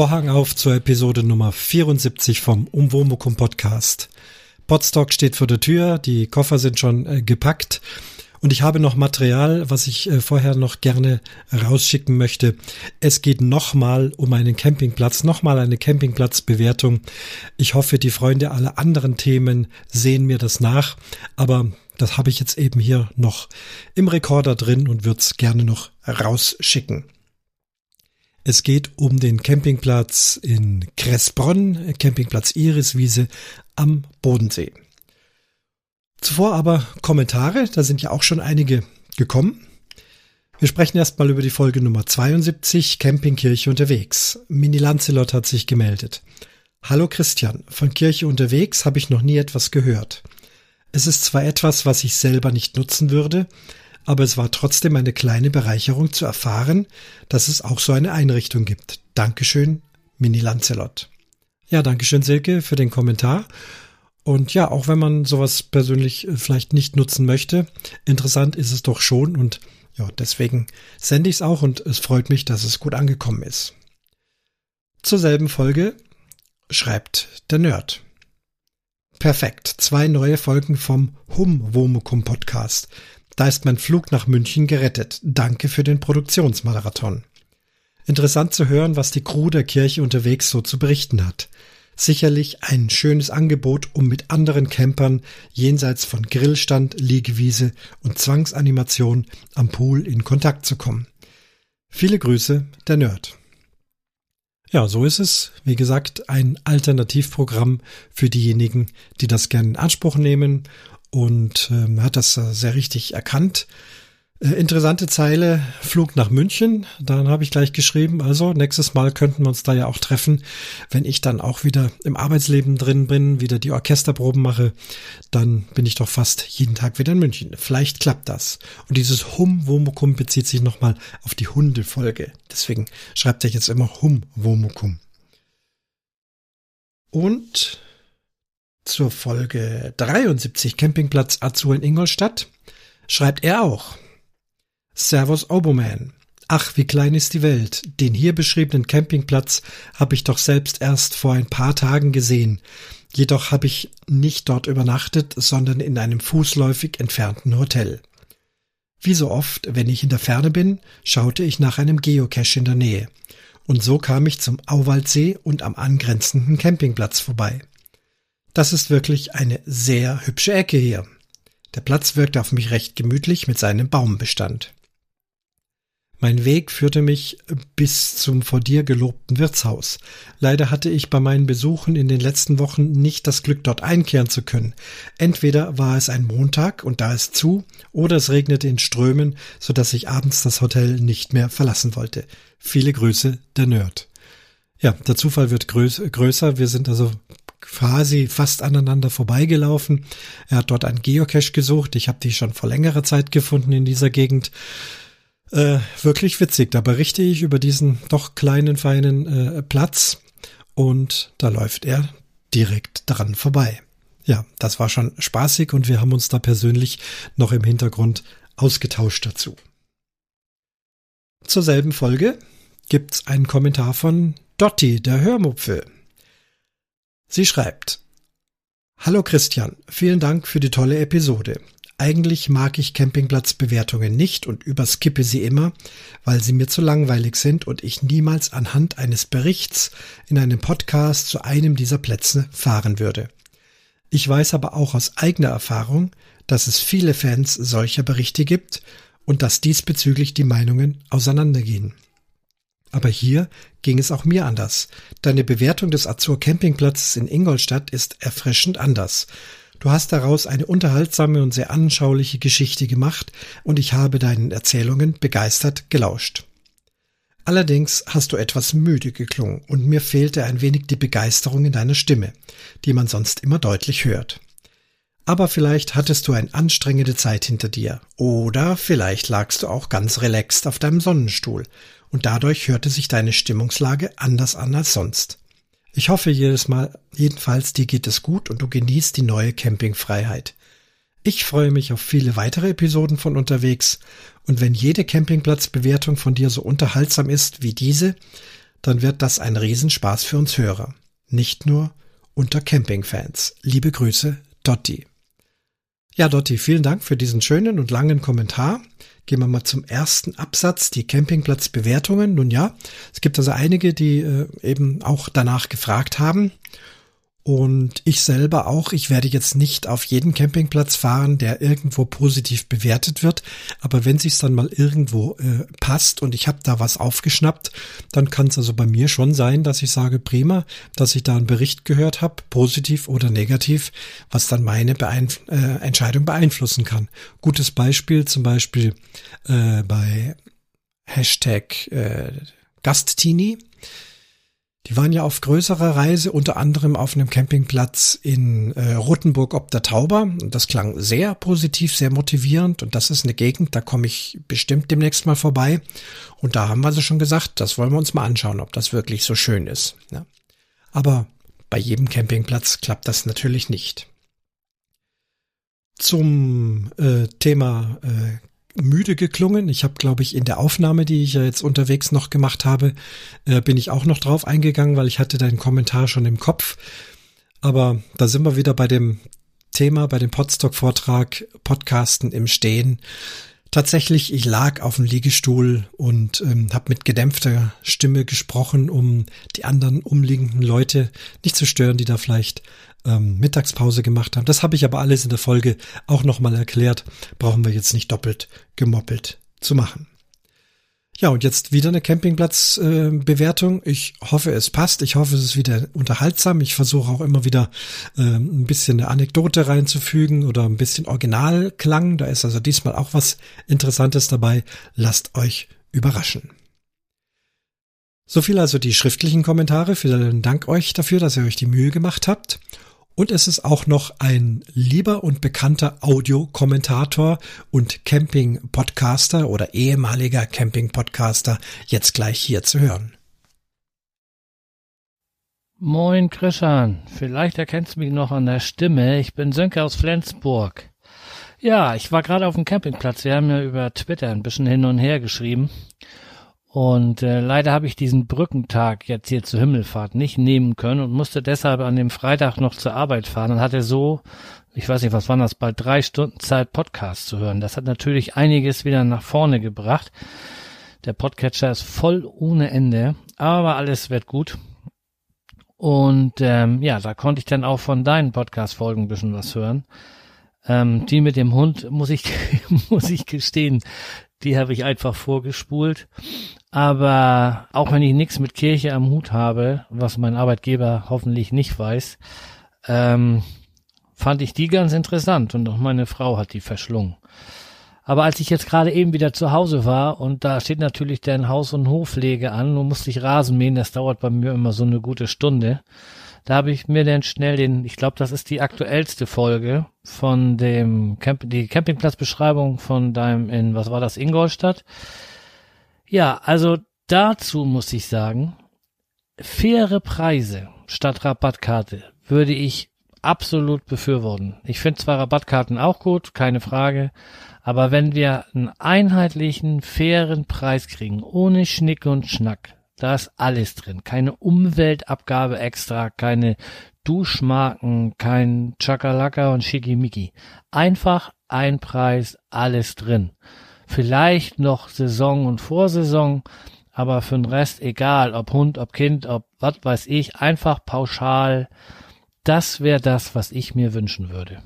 Vorhang auf zur Episode Nummer 74 vom Umwomukum Podcast. Podstock steht vor der Tür, die Koffer sind schon äh, gepackt und ich habe noch Material, was ich äh, vorher noch gerne rausschicken möchte. Es geht nochmal um einen Campingplatz, nochmal eine Campingplatzbewertung. Ich hoffe, die Freunde aller anderen Themen sehen mir das nach, aber das habe ich jetzt eben hier noch im Rekorder drin und würde es gerne noch rausschicken. Es geht um den Campingplatz in Kressbronn, Campingplatz Iriswiese am Bodensee. Zuvor aber Kommentare, da sind ja auch schon einige gekommen. Wir sprechen erstmal über die Folge Nummer 72, Campingkirche unterwegs. Mini Lancelot hat sich gemeldet. Hallo Christian, von Kirche unterwegs habe ich noch nie etwas gehört. Es ist zwar etwas, was ich selber nicht nutzen würde, aber es war trotzdem eine kleine Bereicherung zu erfahren, dass es auch so eine Einrichtung gibt. Dankeschön, Mini Lancelot. Ja, Dankeschön, Silke, für den Kommentar. Und ja, auch wenn man sowas persönlich äh, vielleicht nicht nutzen möchte, interessant ist es doch schon und ja, deswegen sende ich es auch und es freut mich, dass es gut angekommen ist. Zur selben Folge schreibt der Nerd. Perfekt. Zwei neue Folgen vom Hum Womukum Podcast. Da ist mein Flug nach München gerettet. Danke für den Produktionsmarathon. Interessant zu hören, was die Crew der Kirche unterwegs so zu berichten hat. Sicherlich ein schönes Angebot, um mit anderen Campern jenseits von Grillstand, Liegewiese und Zwangsanimation am Pool in Kontakt zu kommen. Viele Grüße, der Nerd. Ja, so ist es. Wie gesagt, ein Alternativprogramm für diejenigen, die das gerne in Anspruch nehmen und ähm, hat das sehr richtig erkannt. Äh, interessante Zeile, Flug nach München. Dann habe ich gleich geschrieben, also nächstes Mal könnten wir uns da ja auch treffen, wenn ich dann auch wieder im Arbeitsleben drin bin, wieder die Orchesterproben mache, dann bin ich doch fast jeden Tag wieder in München. Vielleicht klappt das. Und dieses Hum Womukum bezieht sich nochmal auf die Hundefolge. Deswegen schreibt er jetzt immer Hum Womukum. Und zur Folge 73 Campingplatz Azur in Ingolstadt schreibt er auch. Servus Oboman. Ach, wie klein ist die Welt. Den hier beschriebenen Campingplatz habe ich doch selbst erst vor ein paar Tagen gesehen. Jedoch habe ich nicht dort übernachtet, sondern in einem fußläufig entfernten Hotel. Wie so oft, wenn ich in der Ferne bin, schaute ich nach einem Geocache in der Nähe. Und so kam ich zum Auwaldsee und am angrenzenden Campingplatz vorbei. Das ist wirklich eine sehr hübsche Ecke hier. Der Platz wirkte auf mich recht gemütlich mit seinem Baumbestand. Mein Weg führte mich bis zum vor dir gelobten Wirtshaus. Leider hatte ich bei meinen Besuchen in den letzten Wochen nicht das Glück, dort einkehren zu können. Entweder war es ein Montag und da es zu, oder es regnete in Strömen, so dass ich abends das Hotel nicht mehr verlassen wollte. Viele Grüße, der Nerd. Ja, der Zufall wird größer. Wir sind also quasi fast aneinander vorbeigelaufen. Er hat dort einen Geocache gesucht. Ich habe die schon vor längerer Zeit gefunden in dieser Gegend. Äh, wirklich witzig. Da berichte ich über diesen doch kleinen, feinen äh, Platz und da läuft er direkt dran vorbei. Ja, das war schon spaßig und wir haben uns da persönlich noch im Hintergrund ausgetauscht dazu. Zur selben Folge gibt's einen Kommentar von Dotti, der Hörmupfel. Sie schreibt Hallo Christian, vielen Dank für die tolle Episode. Eigentlich mag ich Campingplatzbewertungen nicht und überskippe sie immer, weil sie mir zu langweilig sind und ich niemals anhand eines Berichts in einem Podcast zu einem dieser Plätze fahren würde. Ich weiß aber auch aus eigener Erfahrung, dass es viele Fans solcher Berichte gibt und dass diesbezüglich die Meinungen auseinandergehen. Aber hier ging es auch mir anders. Deine Bewertung des Azur Campingplatzes in Ingolstadt ist erfrischend anders. Du hast daraus eine unterhaltsame und sehr anschauliche Geschichte gemacht und ich habe deinen Erzählungen begeistert gelauscht. Allerdings hast du etwas müde geklungen und mir fehlte ein wenig die Begeisterung in deiner Stimme, die man sonst immer deutlich hört. Aber vielleicht hattest du eine anstrengende Zeit hinter dir. Oder vielleicht lagst du auch ganz relaxed auf deinem Sonnenstuhl und dadurch hörte sich deine Stimmungslage anders an als sonst. Ich hoffe jedes Mal, jedenfalls dir geht es gut und du genießt die neue Campingfreiheit. Ich freue mich auf viele weitere Episoden von unterwegs und wenn jede Campingplatzbewertung von dir so unterhaltsam ist wie diese, dann wird das ein Riesenspaß für uns Hörer. Nicht nur unter Campingfans. Liebe Grüße, Dotti. Ja, Dotti, vielen Dank für diesen schönen und langen Kommentar. Gehen wir mal zum ersten Absatz, die Campingplatzbewertungen. Nun ja, es gibt also einige, die äh, eben auch danach gefragt haben. Und ich selber auch, ich werde jetzt nicht auf jeden Campingplatz fahren, der irgendwo positiv bewertet wird, aber wenn sich's dann mal irgendwo äh, passt und ich habe da was aufgeschnappt, dann kann es also bei mir schon sein, dass ich sage, prima, dass ich da einen Bericht gehört habe, positiv oder negativ, was dann meine Beeinf äh, Entscheidung beeinflussen kann. Gutes Beispiel zum Beispiel äh, bei Hashtag äh, Gasttini die waren ja auf größerer Reise, unter anderem auf einem Campingplatz in äh, Rothenburg ob der Tauber. Und das klang sehr positiv, sehr motivierend. Und das ist eine Gegend, da komme ich bestimmt demnächst mal vorbei. Und da haben wir also schon gesagt, das wollen wir uns mal anschauen, ob das wirklich so schön ist. Ja. Aber bei jedem Campingplatz klappt das natürlich nicht. Zum äh, Thema äh, müde geklungen. Ich habe, glaube ich, in der Aufnahme, die ich ja jetzt unterwegs noch gemacht habe, äh, bin ich auch noch drauf eingegangen, weil ich hatte deinen Kommentar schon im Kopf. Aber da sind wir wieder bei dem Thema, bei dem Podstock-Vortrag, Podcasten im Stehen. Tatsächlich, ich lag auf dem Liegestuhl und ähm, habe mit gedämpfter Stimme gesprochen, um die anderen umliegenden Leute nicht zu stören, die da vielleicht ähm, Mittagspause gemacht haben. Das habe ich aber alles in der Folge auch nochmal erklärt. Brauchen wir jetzt nicht doppelt gemoppelt zu machen. Ja, und jetzt wieder eine Campingplatzbewertung. Äh, ich hoffe, es passt. Ich hoffe, es ist wieder unterhaltsam. Ich versuche auch immer wieder äh, ein bisschen eine Anekdote reinzufügen oder ein bisschen Originalklang. Da ist also diesmal auch was Interessantes dabei. Lasst euch überraschen. So viel also die schriftlichen Kommentare. Vielen Dank euch dafür, dass ihr euch die Mühe gemacht habt. Und es ist auch noch ein lieber und bekannter Audiokommentator und Camping-Podcaster oder ehemaliger Camping-Podcaster jetzt gleich hier zu hören. Moin Christian, vielleicht erkennst du mich noch an der Stimme. Ich bin Sönke aus Flensburg. Ja, ich war gerade auf dem Campingplatz. Wir haben ja über Twitter ein bisschen hin und her geschrieben. Und äh, leider habe ich diesen Brückentag jetzt hier zur Himmelfahrt nicht nehmen können und musste deshalb an dem Freitag noch zur Arbeit fahren und hatte so, ich weiß nicht, was waren das, bald drei Stunden Zeit, Podcast zu hören. Das hat natürlich einiges wieder nach vorne gebracht. Der Podcatcher ist voll ohne Ende, aber alles wird gut. Und ähm, ja, da konnte ich dann auch von deinen Podcast-Folgen ein bisschen was hören. Ähm, die mit dem Hund, muss ich, muss ich gestehen, die habe ich einfach vorgespult. Aber auch wenn ich nichts mit Kirche am Hut habe, was mein Arbeitgeber hoffentlich nicht weiß, ähm, fand ich die ganz interessant und auch meine Frau hat die verschlungen. Aber als ich jetzt gerade eben wieder zu Hause war und da steht natürlich dein Haus- und Hofpflege an, nun musste ich Rasen mähen, das dauert bei mir immer so eine gute Stunde. Da habe ich mir dann schnell den, ich glaube, das ist die aktuellste Folge von dem Camp die Campingplatzbeschreibung von deinem in, was war das, Ingolstadt? Ja, also dazu muss ich sagen, faire Preise statt Rabattkarte würde ich absolut befürworten. Ich finde zwar Rabattkarten auch gut, keine Frage, aber wenn wir einen einheitlichen, fairen Preis kriegen, ohne Schnick und Schnack, da ist alles drin. Keine Umweltabgabe extra, keine Duschmarken, kein Chakalaka und Schickimicki. Einfach ein Preis, alles drin. Vielleicht noch Saison und Vorsaison, aber für den Rest egal, ob Hund, ob Kind, ob was weiß ich, einfach pauschal. Das wäre das, was ich mir wünschen würde.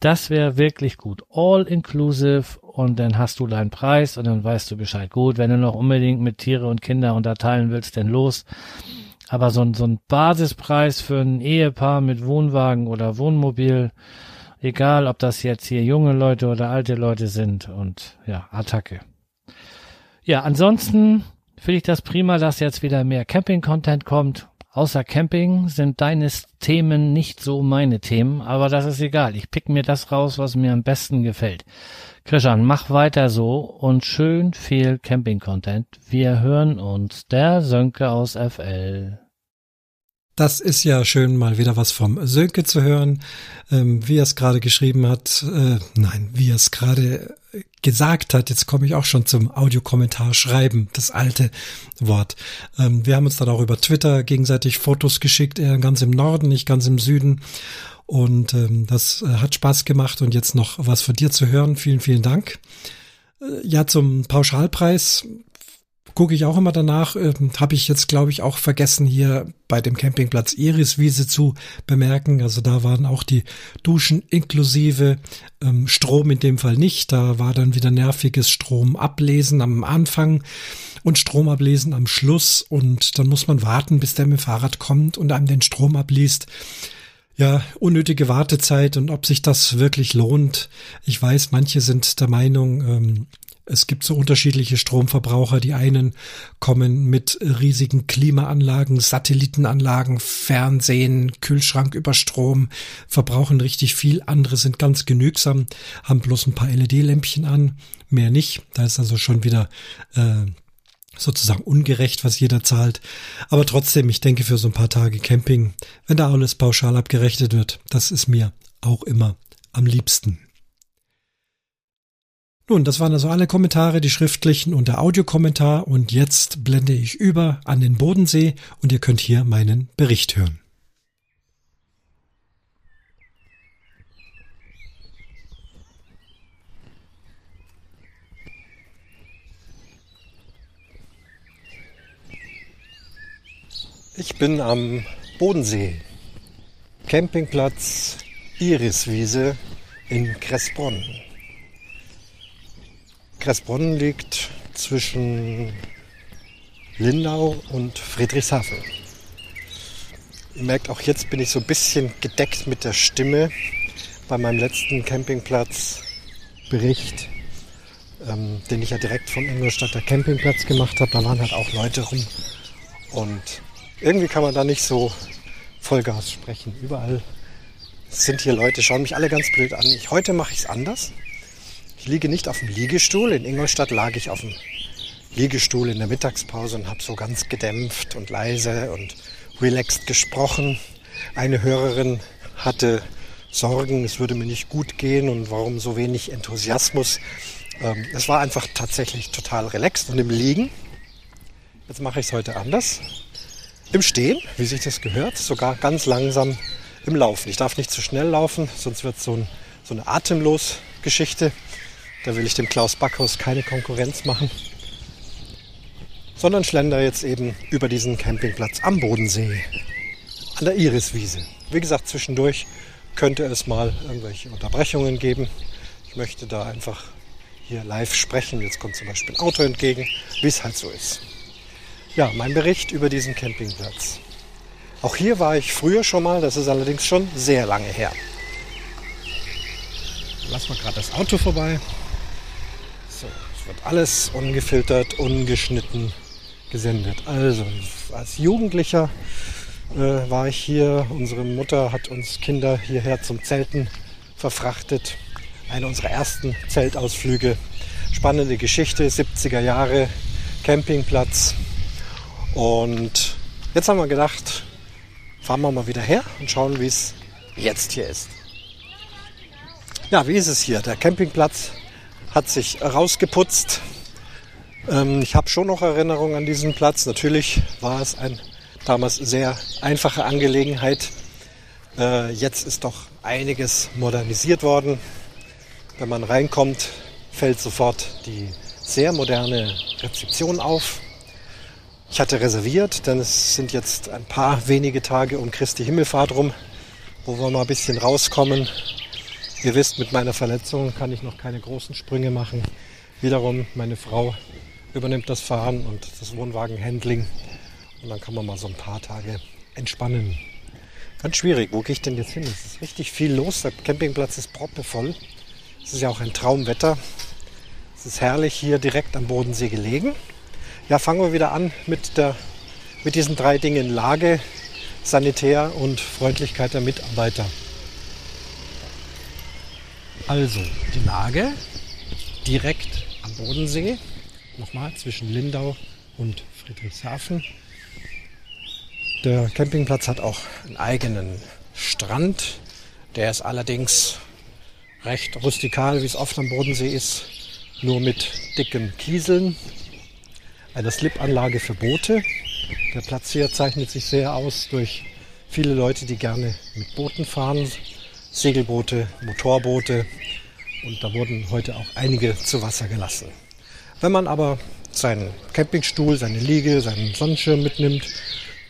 Das wäre wirklich gut. All inclusive und dann hast du deinen Preis und dann weißt du Bescheid. Gut, wenn du noch unbedingt mit Tiere und Kinder unterteilen willst, dann los. Aber so ein, so ein Basispreis für ein Ehepaar mit Wohnwagen oder Wohnmobil, Egal, ob das jetzt hier junge Leute oder alte Leute sind und ja, Attacke. Ja, ansonsten finde ich das prima, dass jetzt wieder mehr Camping-Content kommt. Außer Camping sind deine Themen nicht so meine Themen, aber das ist egal. Ich pick mir das raus, was mir am besten gefällt. Christian, mach weiter so und schön viel Camping-Content. Wir hören uns. Der Sönke aus FL. Das ist ja schön, mal wieder was vom Sönke zu hören, ähm, wie er es gerade geschrieben hat, äh, nein, wie er es gerade gesagt hat, jetzt komme ich auch schon zum Audiokommentar schreiben, das alte Wort. Ähm, wir haben uns dann auch über Twitter gegenseitig Fotos geschickt, er ganz im Norden, nicht ganz im Süden. Und ähm, das äh, hat Spaß gemacht und jetzt noch was von dir zu hören. Vielen, vielen Dank. Äh, ja, zum Pauschalpreis gucke ich auch immer danach. Ähm, Habe ich jetzt, glaube ich, auch vergessen, hier bei dem Campingplatz Iriswiese zu bemerken. Also da waren auch die Duschen inklusive ähm, Strom in dem Fall nicht. Da war dann wieder nerviges Stromablesen am Anfang und Stromablesen am Schluss. Und dann muss man warten, bis der mit dem Fahrrad kommt und einem den Strom abliest ja, unnötige Wartezeit und ob sich das wirklich lohnt. Ich weiß, manche sind der Meinung, ähm, es gibt so unterschiedliche Stromverbraucher. Die einen kommen mit riesigen Klimaanlagen, Satellitenanlagen, Fernsehen, Kühlschrank über Strom, verbrauchen richtig viel. Andere sind ganz genügsam, haben bloß ein paar LED-Lämpchen an, mehr nicht. Da ist also schon wieder äh, sozusagen ungerecht, was jeder zahlt. Aber trotzdem, ich denke für so ein paar Tage Camping, wenn da alles pauschal abgerechnet wird, das ist mir auch immer am liebsten. Nun, das waren also alle Kommentare, die schriftlichen und der Audiokommentar und jetzt blende ich über an den Bodensee und ihr könnt hier meinen Bericht hören. Ich bin am Bodensee, Campingplatz Iriswiese in Kressbronn. Kressbronn liegt zwischen Lindau und Friedrichshafen. Ihr merkt, auch jetzt bin ich so ein bisschen gedeckt mit der Stimme. Bei meinem letzten Campingplatzbericht, ähm, den ich ja direkt vom Ingolstadter Campingplatz gemacht habe, da waren halt auch Leute rum. Und irgendwie kann man da nicht so Vollgas sprechen. Überall sind hier Leute, schauen mich alle ganz blöd an. Ich, heute mache ich es anders. Ich liege nicht auf dem Liegestuhl. In Ingolstadt lag ich auf dem Liegestuhl in der Mittagspause und habe so ganz gedämpft und leise und relaxed gesprochen. Eine Hörerin hatte Sorgen, es würde mir nicht gut gehen und warum so wenig Enthusiasmus. Ähm, es war einfach tatsächlich total relaxed und im Liegen. Jetzt mache ich es heute anders. Im Stehen, wie sich das gehört, sogar ganz langsam im Laufen. Ich darf nicht zu schnell laufen, sonst wird so, ein, so eine Atemlos-Geschichte. Da will ich dem Klaus Backhaus keine Konkurrenz machen. Sondern schlender jetzt eben über diesen Campingplatz am Bodensee. An der Iriswiese. Wie gesagt, zwischendurch könnte es mal irgendwelche Unterbrechungen geben. Ich möchte da einfach hier live sprechen. Jetzt kommt zum Beispiel ein Auto entgegen, wie es halt so ist. Ja, mein Bericht über diesen Campingplatz. Auch hier war ich früher schon mal, das ist allerdings schon sehr lange her. Lass mal gerade das Auto vorbei. So, es wird alles ungefiltert, ungeschnitten gesendet. Also, als Jugendlicher äh, war ich hier. Unsere Mutter hat uns Kinder hierher zum Zelten verfrachtet. Eine unserer ersten Zeltausflüge. Spannende Geschichte, 70er Jahre, Campingplatz. Und jetzt haben wir gedacht, fahren wir mal wieder her und schauen, wie es jetzt hier ist. Ja, wie ist es hier? Der Campingplatz hat sich rausgeputzt. Ähm, ich habe schon noch Erinnerungen an diesen Platz. Natürlich war es eine damals sehr einfache Angelegenheit. Äh, jetzt ist doch einiges modernisiert worden. Wenn man reinkommt, fällt sofort die sehr moderne Rezeption auf. Ich hatte reserviert, denn es sind jetzt ein paar wenige Tage um Christi Himmelfahrt rum, wo wir mal ein bisschen rauskommen Ihr wisst, mit meiner Verletzung kann ich noch keine großen Sprünge machen. Wiederum, meine Frau übernimmt das Fahren und das Wohnwagenhandling. Und dann kann man mal so ein paar Tage entspannen. Ganz schwierig. Wo gehe ich denn jetzt hin? Es ist richtig viel los. Der Campingplatz ist proppevoll. Es ist ja auch ein Traumwetter. Es ist herrlich hier direkt am Bodensee gelegen. Ja, fangen wir wieder an mit, der, mit diesen drei Dingen. Lage, Sanitär und Freundlichkeit der Mitarbeiter. Also die Lage direkt am Bodensee, nochmal zwischen Lindau und Friedrichshafen. Der Campingplatz hat auch einen eigenen Strand. Der ist allerdings recht rustikal, wie es oft am Bodensee ist. nur mit dicken Kieseln. Eine Slipanlage für Boote. Der Platz hier zeichnet sich sehr aus durch viele Leute, die gerne mit Booten fahren. Segelboote, Motorboote. Und da wurden heute auch einige zu Wasser gelassen. Wenn man aber seinen Campingstuhl, seine Liege, seinen Sonnenschirm mitnimmt,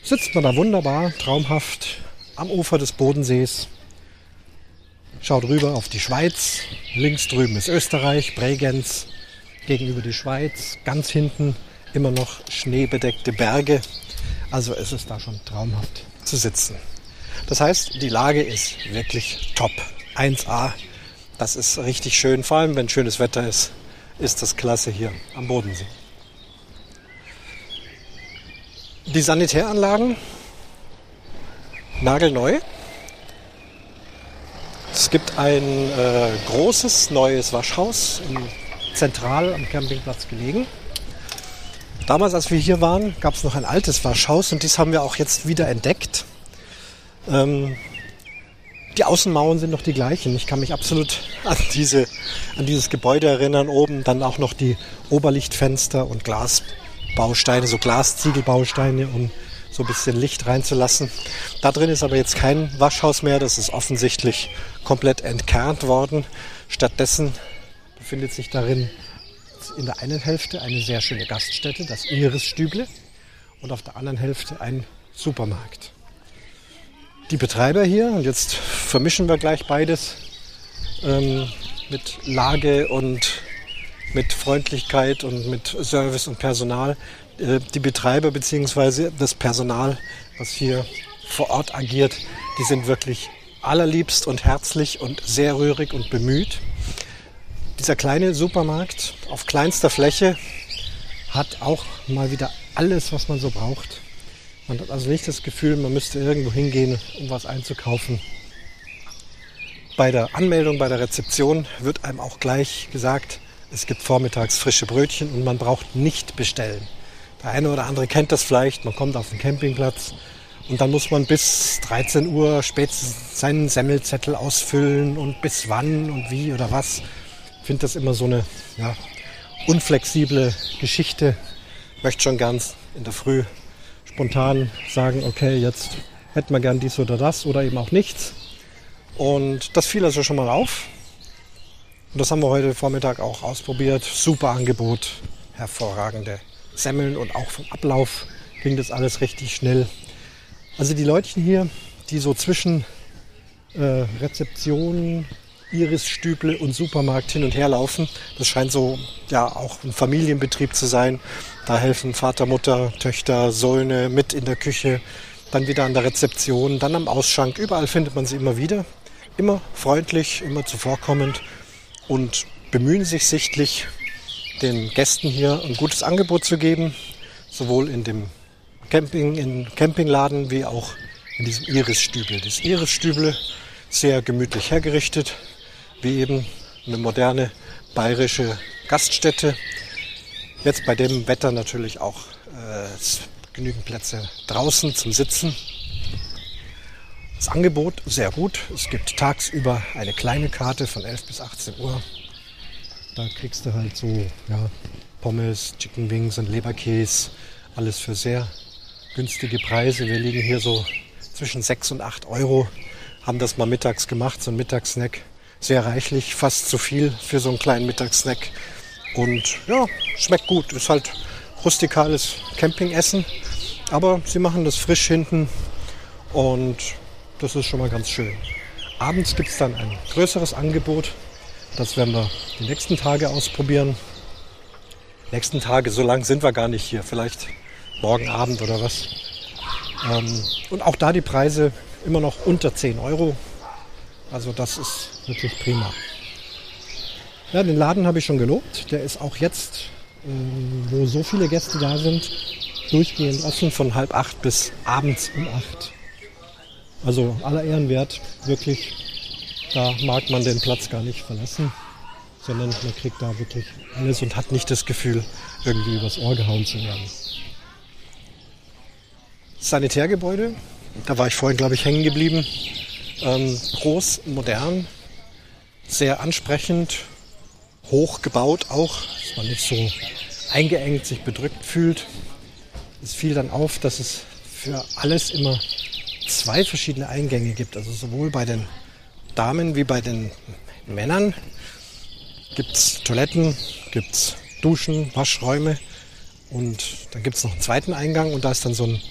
sitzt man da wunderbar, traumhaft am Ufer des Bodensees, schaut rüber auf die Schweiz, links drüben ist Österreich, Bregenz, gegenüber die Schweiz, ganz hinten immer noch schneebedeckte Berge. Also es ist da schon traumhaft zu sitzen. Das heißt, die Lage ist wirklich top. 1A. Das ist richtig schön. Vor allem, wenn schönes Wetter ist, ist das klasse hier am Bodensee. Die Sanitäranlagen nagelneu. Es gibt ein äh, großes neues Waschhaus zentral am Campingplatz gelegen. Damals, als wir hier waren, gab es noch ein altes Waschhaus und dies haben wir auch jetzt wieder entdeckt. Ähm, die Außenmauern sind noch die gleichen. Ich kann mich absolut an, diese, an dieses Gebäude erinnern. Oben dann auch noch die Oberlichtfenster und Glasbausteine, so Glasziegelbausteine, um so ein bisschen Licht reinzulassen. Da drin ist aber jetzt kein Waschhaus mehr. Das ist offensichtlich komplett entkernt worden. Stattdessen befindet sich darin in der einen Hälfte eine sehr schöne Gaststätte, das Iris-Stüble, und auf der anderen Hälfte ein Supermarkt. Die Betreiber hier, und jetzt vermischen wir gleich beides ähm, mit Lage und mit Freundlichkeit und mit Service und Personal, äh, die Betreiber bzw. das Personal, was hier vor Ort agiert, die sind wirklich allerliebst und herzlich und sehr rührig und bemüht. Dieser kleine Supermarkt auf kleinster Fläche hat auch mal wieder alles, was man so braucht. Man hat also nicht das Gefühl, man müsste irgendwo hingehen, um was einzukaufen. Bei der Anmeldung, bei der Rezeption wird einem auch gleich gesagt, es gibt vormittags frische Brötchen und man braucht nicht bestellen. Der eine oder andere kennt das vielleicht, man kommt auf den Campingplatz und dann muss man bis 13 Uhr spätestens seinen Semmelzettel ausfüllen und bis wann und wie oder was. Ich finde das immer so eine ja, unflexible Geschichte. Ich möchte schon ganz in der Früh spontan sagen, okay, jetzt hätten wir gern dies oder das oder eben auch nichts. Und das fiel also schon mal auf. Und das haben wir heute Vormittag auch ausprobiert. Super Angebot, hervorragende Semmeln und auch vom Ablauf ging das alles richtig schnell. Also die Leutchen hier, die so zwischen äh, Rezeption, Irisstüble und Supermarkt hin und her laufen, das scheint so ja auch ein Familienbetrieb zu sein. Da helfen Vater, Mutter, Töchter, Söhne mit in der Küche, dann wieder an der Rezeption, dann am Ausschank. Überall findet man sie immer wieder. Immer freundlich, immer zuvorkommend und bemühen sich sichtlich, den Gästen hier ein gutes Angebot zu geben, sowohl in dem Camping, in Campingladen wie auch in diesem Iris-Stüble. Das Iris-Stüble sehr gemütlich hergerichtet, wie eben eine moderne bayerische Gaststätte. Jetzt bei dem Wetter natürlich auch äh, genügend Plätze draußen zum Sitzen. Das Angebot sehr gut. Es gibt tagsüber eine kleine Karte von 11 bis 18 Uhr da kriegst du halt so ja, Pommes, Chicken Wings und Leberkäse. Alles für sehr günstige Preise. Wir liegen hier so zwischen 6 und 8 Euro. Haben das mal mittags gemacht, so ein Mittagssnack. Sehr reichlich, fast zu viel für so einen kleinen Mittagssnack. Und ja, schmeckt gut. Ist halt rustikales Campingessen. Aber sie machen das frisch hinten und das ist schon mal ganz schön. Abends gibt es dann ein größeres Angebot. Das werden wir die nächsten Tage ausprobieren. Nächsten Tage, so lang sind wir gar nicht hier. Vielleicht morgen Abend oder was. Ähm, und auch da die Preise immer noch unter 10 Euro. Also das ist wirklich prima. Ja, den Laden habe ich schon gelobt. Der ist auch jetzt, ähm, wo so viele Gäste da sind, durchgehend offen von halb acht bis abends um acht. Also aller Ehren wert, wirklich da mag man den Platz gar nicht verlassen, sondern man kriegt da wirklich alles und hat nicht das Gefühl, irgendwie übers Ohr gehauen zu werden. Sanitärgebäude, da war ich vorhin, glaube ich, hängen geblieben. Ähm, groß, modern, sehr ansprechend hoch gebaut auch, dass man nicht so eingeengt sich bedrückt fühlt. Es fiel dann auf, dass es für alles immer zwei verschiedene Eingänge gibt. Also sowohl bei den Damen wie bei den Männern gibt es Toiletten, gibt es Duschen, Waschräume und dann gibt es noch einen zweiten Eingang und da ist dann so ein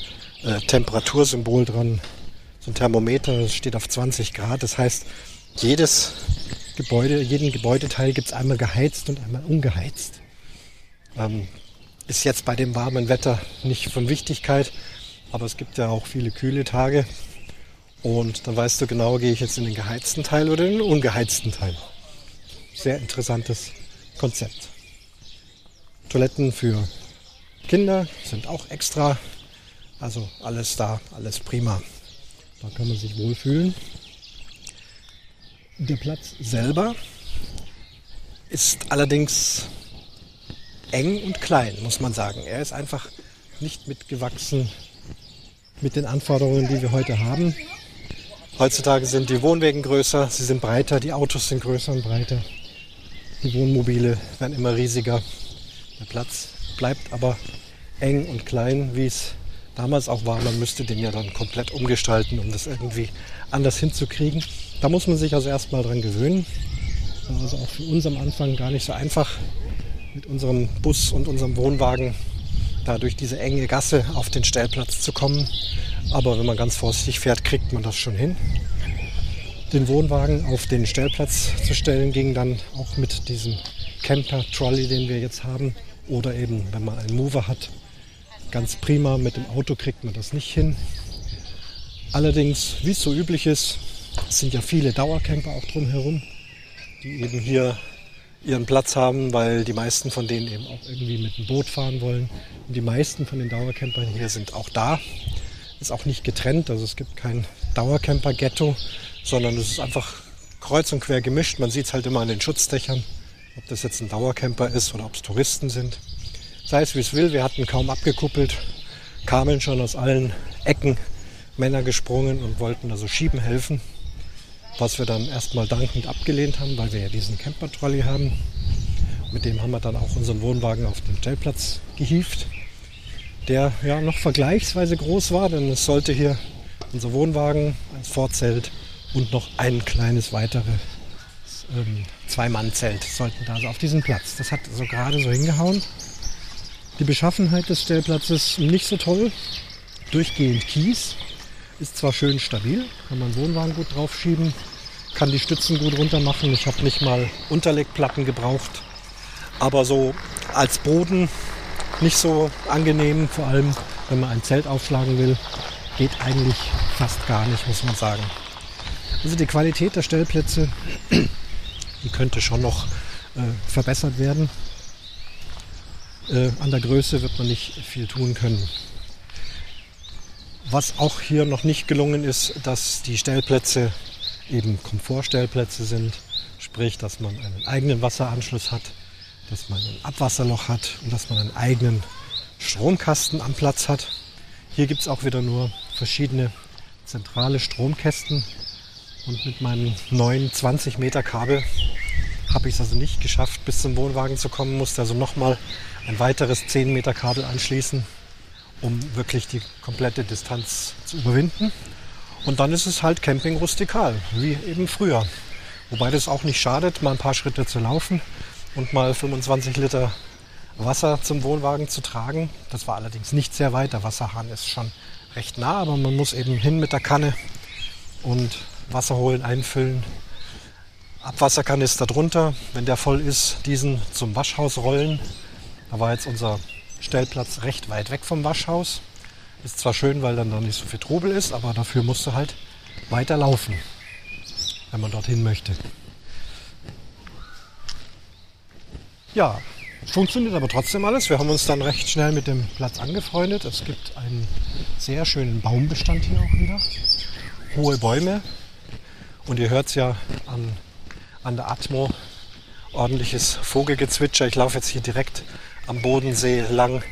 äh, Temperatursymbol dran, so ein Thermometer, das steht auf 20 Grad. Das heißt, jedes Gebäude, jeden Gebäudeteil gibt es einmal geheizt und einmal ungeheizt. Ähm, ist jetzt bei dem warmen Wetter nicht von Wichtigkeit, aber es gibt ja auch viele kühle Tage. Und dann weißt du genau, gehe ich jetzt in den geheizten Teil oder in den ungeheizten Teil. Sehr interessantes Konzept. Toiletten für Kinder sind auch extra. Also alles da, alles prima. Da kann man sich wohlfühlen. Der Platz selber ist allerdings eng und klein, muss man sagen. Er ist einfach nicht mitgewachsen mit den Anforderungen, die wir heute haben. Heutzutage sind die Wohnwegen größer, sie sind breiter, die Autos sind größer und breiter. Die Wohnmobile werden immer riesiger. Der Platz bleibt aber eng und klein, wie es damals auch war. Man müsste den ja dann komplett umgestalten, um das irgendwie anders hinzukriegen. Da muss man sich also erstmal dran gewöhnen. War also auch für uns am Anfang gar nicht so einfach, mit unserem Bus und unserem Wohnwagen da durch diese enge Gasse auf den Stellplatz zu kommen. Aber wenn man ganz vorsichtig fährt, kriegt man das schon hin. Den Wohnwagen auf den Stellplatz zu stellen ging dann auch mit diesem Camper-Trolley, den wir jetzt haben. Oder eben, wenn man einen Mover hat, ganz prima. Mit dem Auto kriegt man das nicht hin. Allerdings, wie es so üblich ist, sind ja viele Dauercamper auch drumherum, die eben hier ihren Platz haben, weil die meisten von denen eben auch irgendwie mit dem Boot fahren wollen. Und die meisten von den Dauercampern hier sind auch da. Ist auch nicht getrennt, also es gibt kein Dauercamper-Ghetto, sondern es ist einfach kreuz und quer gemischt. Man sieht es halt immer an den Schutzdächern, ob das jetzt ein Dauercamper ist oder ob es Touristen sind. Sei es wie es will, wir hatten kaum abgekuppelt, kamen schon aus allen Ecken Männer gesprungen und wollten also schieben helfen was wir dann erstmal dankend abgelehnt haben, weil wir ja diesen Camper-Trolley haben. Mit dem haben wir dann auch unseren Wohnwagen auf den Stellplatz gehievt, der ja noch vergleichsweise groß war, denn es sollte hier unser Wohnwagen, ein Vorzelt und noch ein kleines weiteres ähm, Zwei-Mann-Zelt sollten da also auf diesen Platz. Das hat so gerade so hingehauen. Die Beschaffenheit des Stellplatzes nicht so toll. Durchgehend Kies. Ist zwar schön stabil, kann man Wohnwagen gut draufschieben, kann die Stützen gut runter machen. Ich habe nicht mal Unterlegplatten gebraucht. Aber so als Boden nicht so angenehm, vor allem wenn man ein Zelt aufschlagen will, geht eigentlich fast gar nicht, muss man sagen. Also die Qualität der Stellplätze, die könnte schon noch äh, verbessert werden. Äh, an der Größe wird man nicht viel tun können. Was auch hier noch nicht gelungen ist, dass die Stellplätze eben Komfortstellplätze sind, sprich, dass man einen eigenen Wasseranschluss hat, dass man ein Abwasserloch hat und dass man einen eigenen Stromkasten am Platz hat. Hier gibt es auch wieder nur verschiedene zentrale Stromkästen und mit meinem neuen 20 Meter Kabel habe ich es also nicht geschafft, bis zum Wohnwagen zu kommen, musste also nochmal ein weiteres 10 Meter Kabel anschließen um wirklich die komplette Distanz zu überwinden. Und dann ist es halt Camping rustikal, wie eben früher. Wobei das auch nicht schadet, mal ein paar Schritte zu laufen und mal 25 Liter Wasser zum Wohnwagen zu tragen. Das war allerdings nicht sehr weit. Der Wasserhahn ist schon recht nah, aber man muss eben hin mit der Kanne und Wasser holen, einfüllen. Abwasserkanister drunter, wenn der voll ist, diesen zum Waschhaus rollen. Da war jetzt unser Stellplatz recht weit weg vom Waschhaus. Ist zwar schön, weil dann da nicht so viel Trubel ist, aber dafür musst du halt weiter laufen, wenn man dorthin möchte. Ja, funktioniert aber trotzdem alles. Wir haben uns dann recht schnell mit dem Platz angefreundet. Es gibt einen sehr schönen Baumbestand hier auch wieder. Hohe Bäume. Und ihr hört es ja an, an der Atmo. Ordentliches Vogelgezwitscher. Ich laufe jetzt hier direkt am Bodensee lang.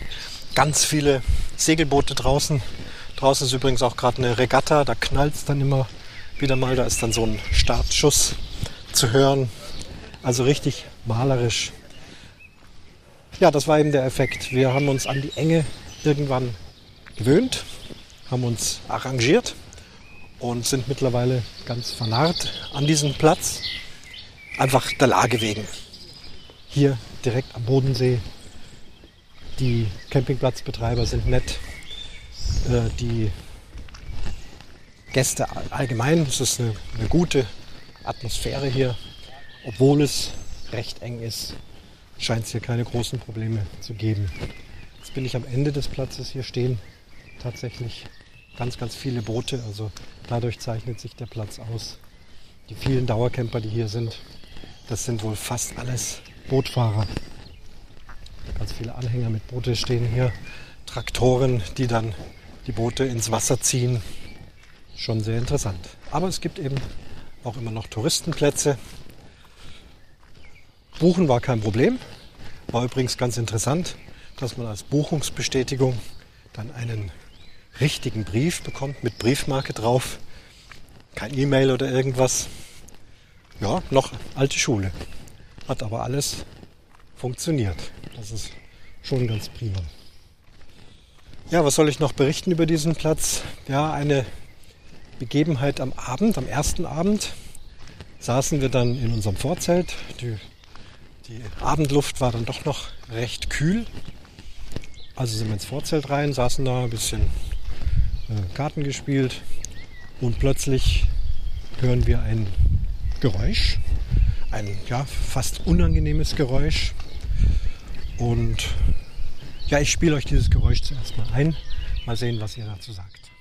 Ganz viele Segelboote draußen. Draußen ist übrigens auch gerade eine Regatta, da knallt es dann immer wieder mal. Da ist dann so ein Startschuss zu hören. Also richtig malerisch. Ja, das war eben der Effekt. Wir haben uns an die Enge irgendwann gewöhnt, haben uns arrangiert und sind mittlerweile ganz vernarrt an diesem Platz. Einfach der Lage wegen. Hier direkt am Bodensee. Die Campingplatzbetreiber sind nett. Äh, die Gäste allgemein, es ist eine, eine gute Atmosphäre hier. Obwohl es recht eng ist, scheint es hier keine großen Probleme zu geben. Jetzt bin ich am Ende des Platzes. Hier stehen tatsächlich ganz, ganz viele Boote. Also dadurch zeichnet sich der Platz aus. Die vielen Dauercamper, die hier sind, das sind wohl fast alles Bootfahrer. Ganz viele Anhänger mit Boote stehen hier. Traktoren, die dann die Boote ins Wasser ziehen. Schon sehr interessant. Aber es gibt eben auch immer noch Touristenplätze. Buchen war kein Problem. War übrigens ganz interessant, dass man als Buchungsbestätigung dann einen richtigen Brief bekommt mit Briefmarke drauf. Kein E-Mail oder irgendwas. Ja, noch alte Schule. Hat aber alles funktioniert. Das ist schon ganz prima. Ja, was soll ich noch berichten über diesen Platz? Ja, eine Begebenheit am Abend, am ersten Abend, saßen wir dann in unserem Vorzelt. Die, die Abendluft war dann doch noch recht kühl. Also sind wir ins Vorzelt rein, saßen da ein bisschen äh, Karten gespielt und plötzlich hören wir ein Geräusch, ein ja, fast unangenehmes Geräusch. Und ja, ich spiele euch dieses Geräusch zuerst mal ein. Mal sehen, was ihr dazu sagt.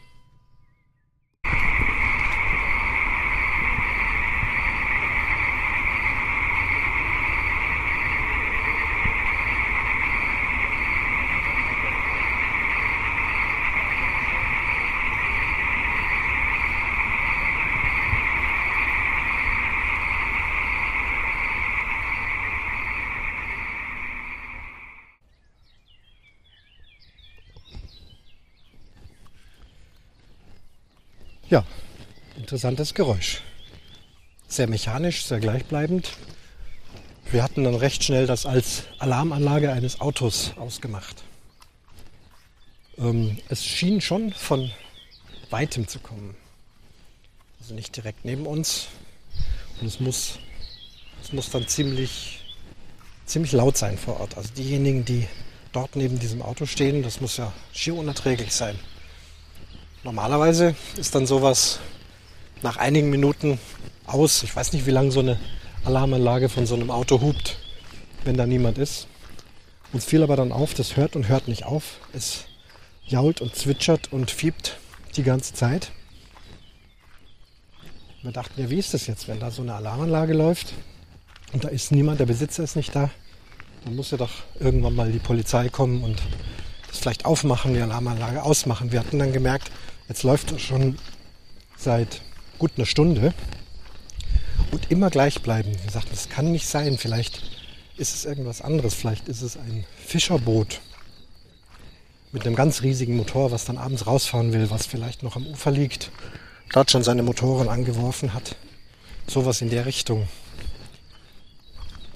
Ja, interessantes Geräusch. Sehr mechanisch, sehr gleichbleibend. Wir hatten dann recht schnell das als Alarmanlage eines Autos ausgemacht. Ähm, es schien schon von weitem zu kommen. Also nicht direkt neben uns. Und es muss, es muss dann ziemlich, ziemlich laut sein vor Ort. Also diejenigen, die dort neben diesem Auto stehen, das muss ja schier unerträglich sein. Normalerweise ist dann sowas nach einigen Minuten aus. Ich weiß nicht, wie lange so eine Alarmanlage von so einem Auto hupt, wenn da niemand ist. Uns fiel aber dann auf, das hört und hört nicht auf. Es jault und zwitschert und fiebt die ganze Zeit. Wir dachten ja, wie ist das jetzt, wenn da so eine Alarmanlage läuft und da ist niemand, der Besitzer ist nicht da, dann muss ja doch irgendwann mal die Polizei kommen und das vielleicht aufmachen, die Alarmanlage ausmachen. Wir hatten dann gemerkt, Jetzt läuft es schon seit gut einer Stunde und immer gleich bleiben. Wir sagten, das kann nicht sein. Vielleicht ist es irgendwas anderes. Vielleicht ist es ein Fischerboot mit einem ganz riesigen Motor, was dann abends rausfahren will, was vielleicht noch am Ufer liegt, dort schon seine Motoren angeworfen hat. Sowas in der Richtung.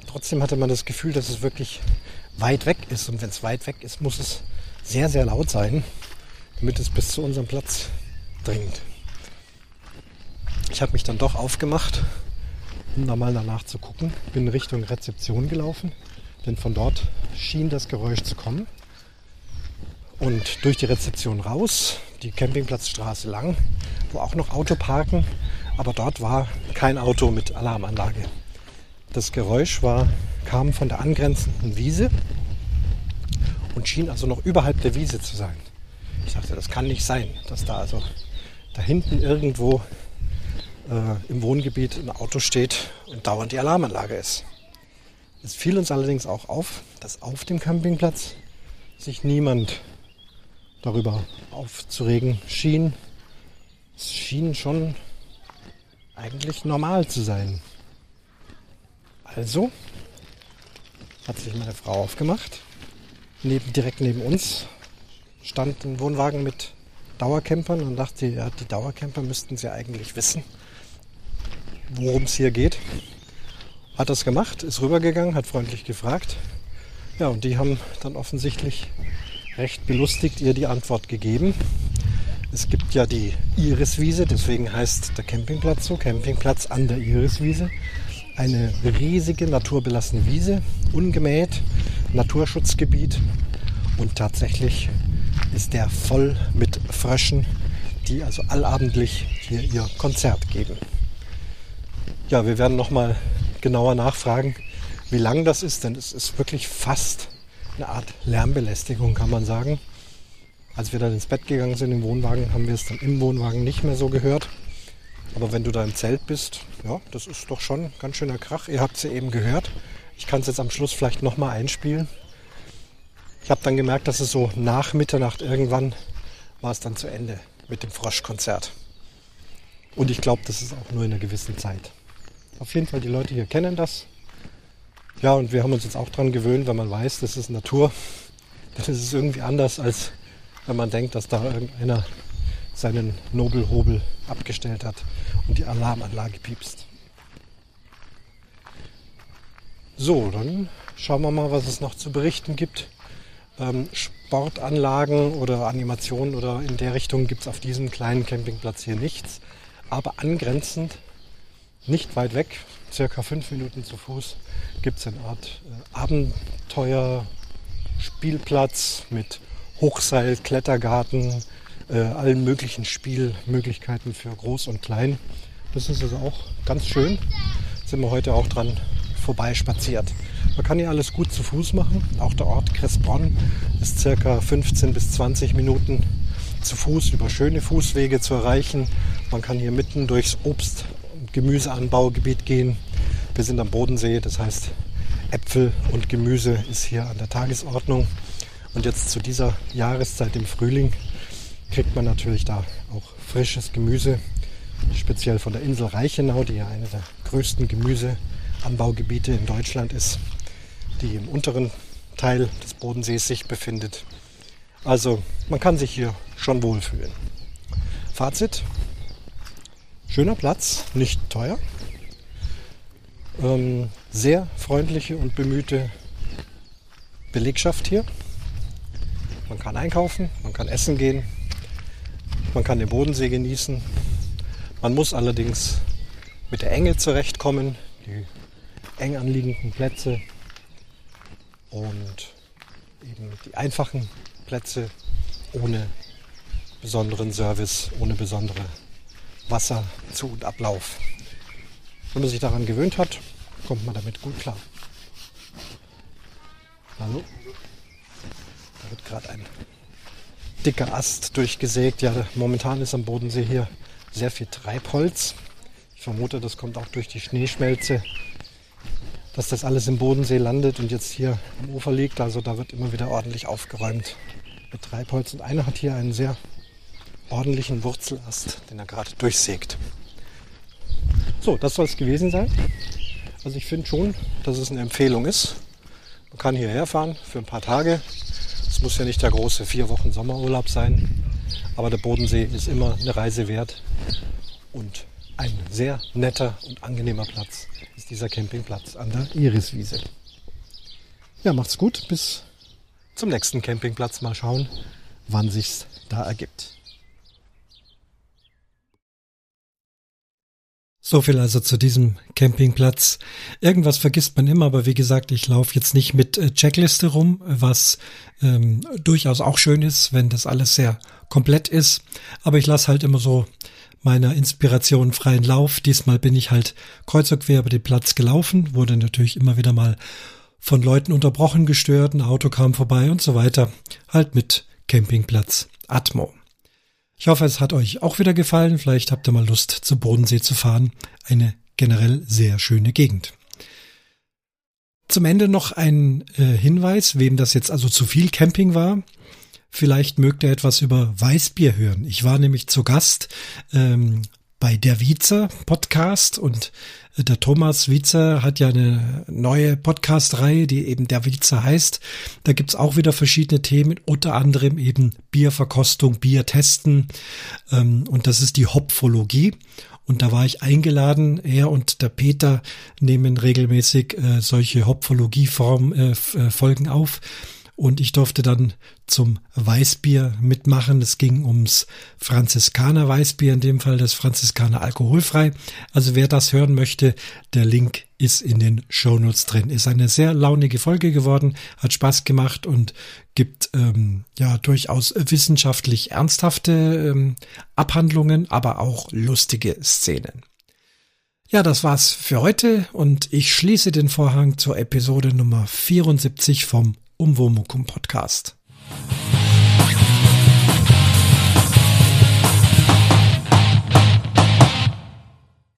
Trotzdem hatte man das Gefühl, dass es wirklich weit weg ist. Und wenn es weit weg ist, muss es sehr, sehr laut sein damit es bis zu unserem Platz dringt. Ich habe mich dann doch aufgemacht, um da mal danach zu gucken. Bin Richtung Rezeption gelaufen, denn von dort schien das Geräusch zu kommen. Und durch die Rezeption raus, die Campingplatzstraße lang, wo auch noch Auto parken, aber dort war kein Auto mit Alarmanlage. Das Geräusch war, kam von der angrenzenden Wiese und schien also noch überhalb der Wiese zu sein. Dachte, das kann nicht sein, dass da also da hinten irgendwo äh, im Wohngebiet ein Auto steht und dauernd die Alarmanlage ist. Es fiel uns allerdings auch auf, dass auf dem Campingplatz sich niemand darüber aufzuregen schien. Es schien schon eigentlich normal zu sein. Also hat sich meine Frau aufgemacht, neben, direkt neben uns stand ein Wohnwagen mit Dauercampern und dachte, ja, die Dauercamper müssten sie eigentlich wissen, worum es hier geht. hat das gemacht, ist rübergegangen, hat freundlich gefragt. Ja, und die haben dann offensichtlich recht belustigt ihr die Antwort gegeben. Es gibt ja die Iriswiese, deswegen heißt der Campingplatz so, Campingplatz an der Iriswiese. Eine riesige naturbelassene Wiese, ungemäht, Naturschutzgebiet und tatsächlich ist der voll mit Fröschen, die also allabendlich hier ihr Konzert geben. Ja, wir werden nochmal genauer nachfragen, wie lang das ist, denn es ist wirklich fast eine Art Lärmbelästigung, kann man sagen. Als wir dann ins Bett gegangen sind im Wohnwagen, haben wir es dann im Wohnwagen nicht mehr so gehört. Aber wenn du da im Zelt bist, ja, das ist doch schon ganz schöner Krach. Ihr habt es ja eben gehört. Ich kann es jetzt am Schluss vielleicht nochmal einspielen. Ich habe dann gemerkt, dass es so nach Mitternacht irgendwann war es dann zu Ende mit dem Froschkonzert. Und ich glaube, das ist auch nur in einer gewissen Zeit. Auf jeden Fall, die Leute hier kennen das. Ja, und wir haben uns jetzt auch daran gewöhnt, wenn man weiß, das ist Natur. Dann ist es irgendwie anders, als wenn man denkt, dass da irgendeiner seinen Nobelhobel abgestellt hat und die Alarmanlage piepst. So, dann schauen wir mal, was es noch zu berichten gibt. Ähm, Sportanlagen oder Animationen oder in der Richtung gibt es auf diesem kleinen Campingplatz hier nichts. Aber angrenzend nicht weit weg, circa fünf Minuten zu Fuß, gibt es eine Art äh, Abenteuer-Spielplatz mit Hochseil, Klettergarten, äh, allen möglichen Spielmöglichkeiten für Groß und Klein. Das ist also auch ganz schön. Sind wir heute auch dran vorbeispaziert. Man kann hier alles gut zu Fuß machen. Auch der Ort Kressbronn ist circa 15 bis 20 Minuten zu Fuß über schöne Fußwege zu erreichen. Man kann hier mitten durchs Obst- Gemüseanbaugebiet gehen. Wir sind am Bodensee, das heißt Äpfel und Gemüse ist hier an der Tagesordnung. Und jetzt zu dieser Jahreszeit im Frühling kriegt man natürlich da auch frisches Gemüse, speziell von der Insel Reichenau, die ja eine der größten Gemüseanbaugebiete in Deutschland ist, die im unteren Teil des Bodensees sich befindet. Also man kann sich hier schon wohlfühlen. Fazit, Schöner Platz, nicht teuer. Ähm, sehr freundliche und bemühte Belegschaft hier. Man kann einkaufen, man kann essen gehen, man kann den Bodensee genießen. Man muss allerdings mit der Enge zurechtkommen, die eng anliegenden Plätze und eben die einfachen Plätze ohne besonderen Service, ohne besondere Wasser zu und Ablauf. Wenn man sich daran gewöhnt hat, kommt man damit gut klar. Hallo? Da wird gerade ein dicker Ast durchgesägt. Ja, momentan ist am Bodensee hier sehr viel Treibholz. Ich vermute, das kommt auch durch die Schneeschmelze, dass das alles im Bodensee landet und jetzt hier am Ufer liegt. Also da wird immer wieder ordentlich aufgeräumt mit Treibholz. Und einer hat hier einen sehr ordentlichen Wurzelast, den er gerade durchsägt. So, das soll es gewesen sein. Also ich finde schon, dass es eine Empfehlung ist. Man kann hierher fahren für ein paar Tage. Es muss ja nicht der große vier Wochen Sommerurlaub sein. Aber der Bodensee ist immer eine Reise wert. Und ein sehr netter und angenehmer Platz ist dieser Campingplatz an der Iriswiese. Ja, macht's gut. Bis zum nächsten Campingplatz. Mal schauen, wann sich's da ergibt. So viel also zu diesem Campingplatz. Irgendwas vergisst man immer, aber wie gesagt, ich laufe jetzt nicht mit äh, Checkliste rum, was ähm, durchaus auch schön ist, wenn das alles sehr komplett ist. Aber ich lasse halt immer so meiner Inspiration freien Lauf. Diesmal bin ich halt kreuz und quer über den Platz gelaufen, wurde natürlich immer wieder mal von Leuten unterbrochen, gestört, ein Auto kam vorbei und so weiter. Halt mit Campingplatz Atmo. Ich hoffe, es hat euch auch wieder gefallen. Vielleicht habt ihr mal Lust, zum Bodensee zu fahren. Eine generell sehr schöne Gegend. Zum Ende noch ein äh, Hinweis, wem das jetzt also zu viel Camping war. Vielleicht mögt ihr etwas über Weißbier hören. Ich war nämlich zu Gast ähm, bei der Wiezer Podcast und äh, der Thomas Wiezer hat ja eine neue Podcast-Reihe, die eben der Wiezer heißt. Da gibt's auch wieder verschiedene Themen, unter anderem eben Bierverkostung, Bier testen ähm, und das ist die Hopfologie. Und da war ich eingeladen. Er und der Peter nehmen regelmäßig äh, solche Hopfologie-Form-Folgen äh, auf und ich durfte dann zum Weißbier mitmachen. Es ging ums Franziskaner Weißbier, in dem Fall das Franziskaner alkoholfrei. Also wer das hören möchte, der Link ist in den Shownotes drin. Ist eine sehr launige Folge geworden, hat Spaß gemacht und gibt ähm, ja durchaus wissenschaftlich ernsthafte ähm, Abhandlungen, aber auch lustige Szenen. Ja, das war's für heute und ich schließe den Vorhang zur Episode Nummer 74 vom Umwomukum Podcast.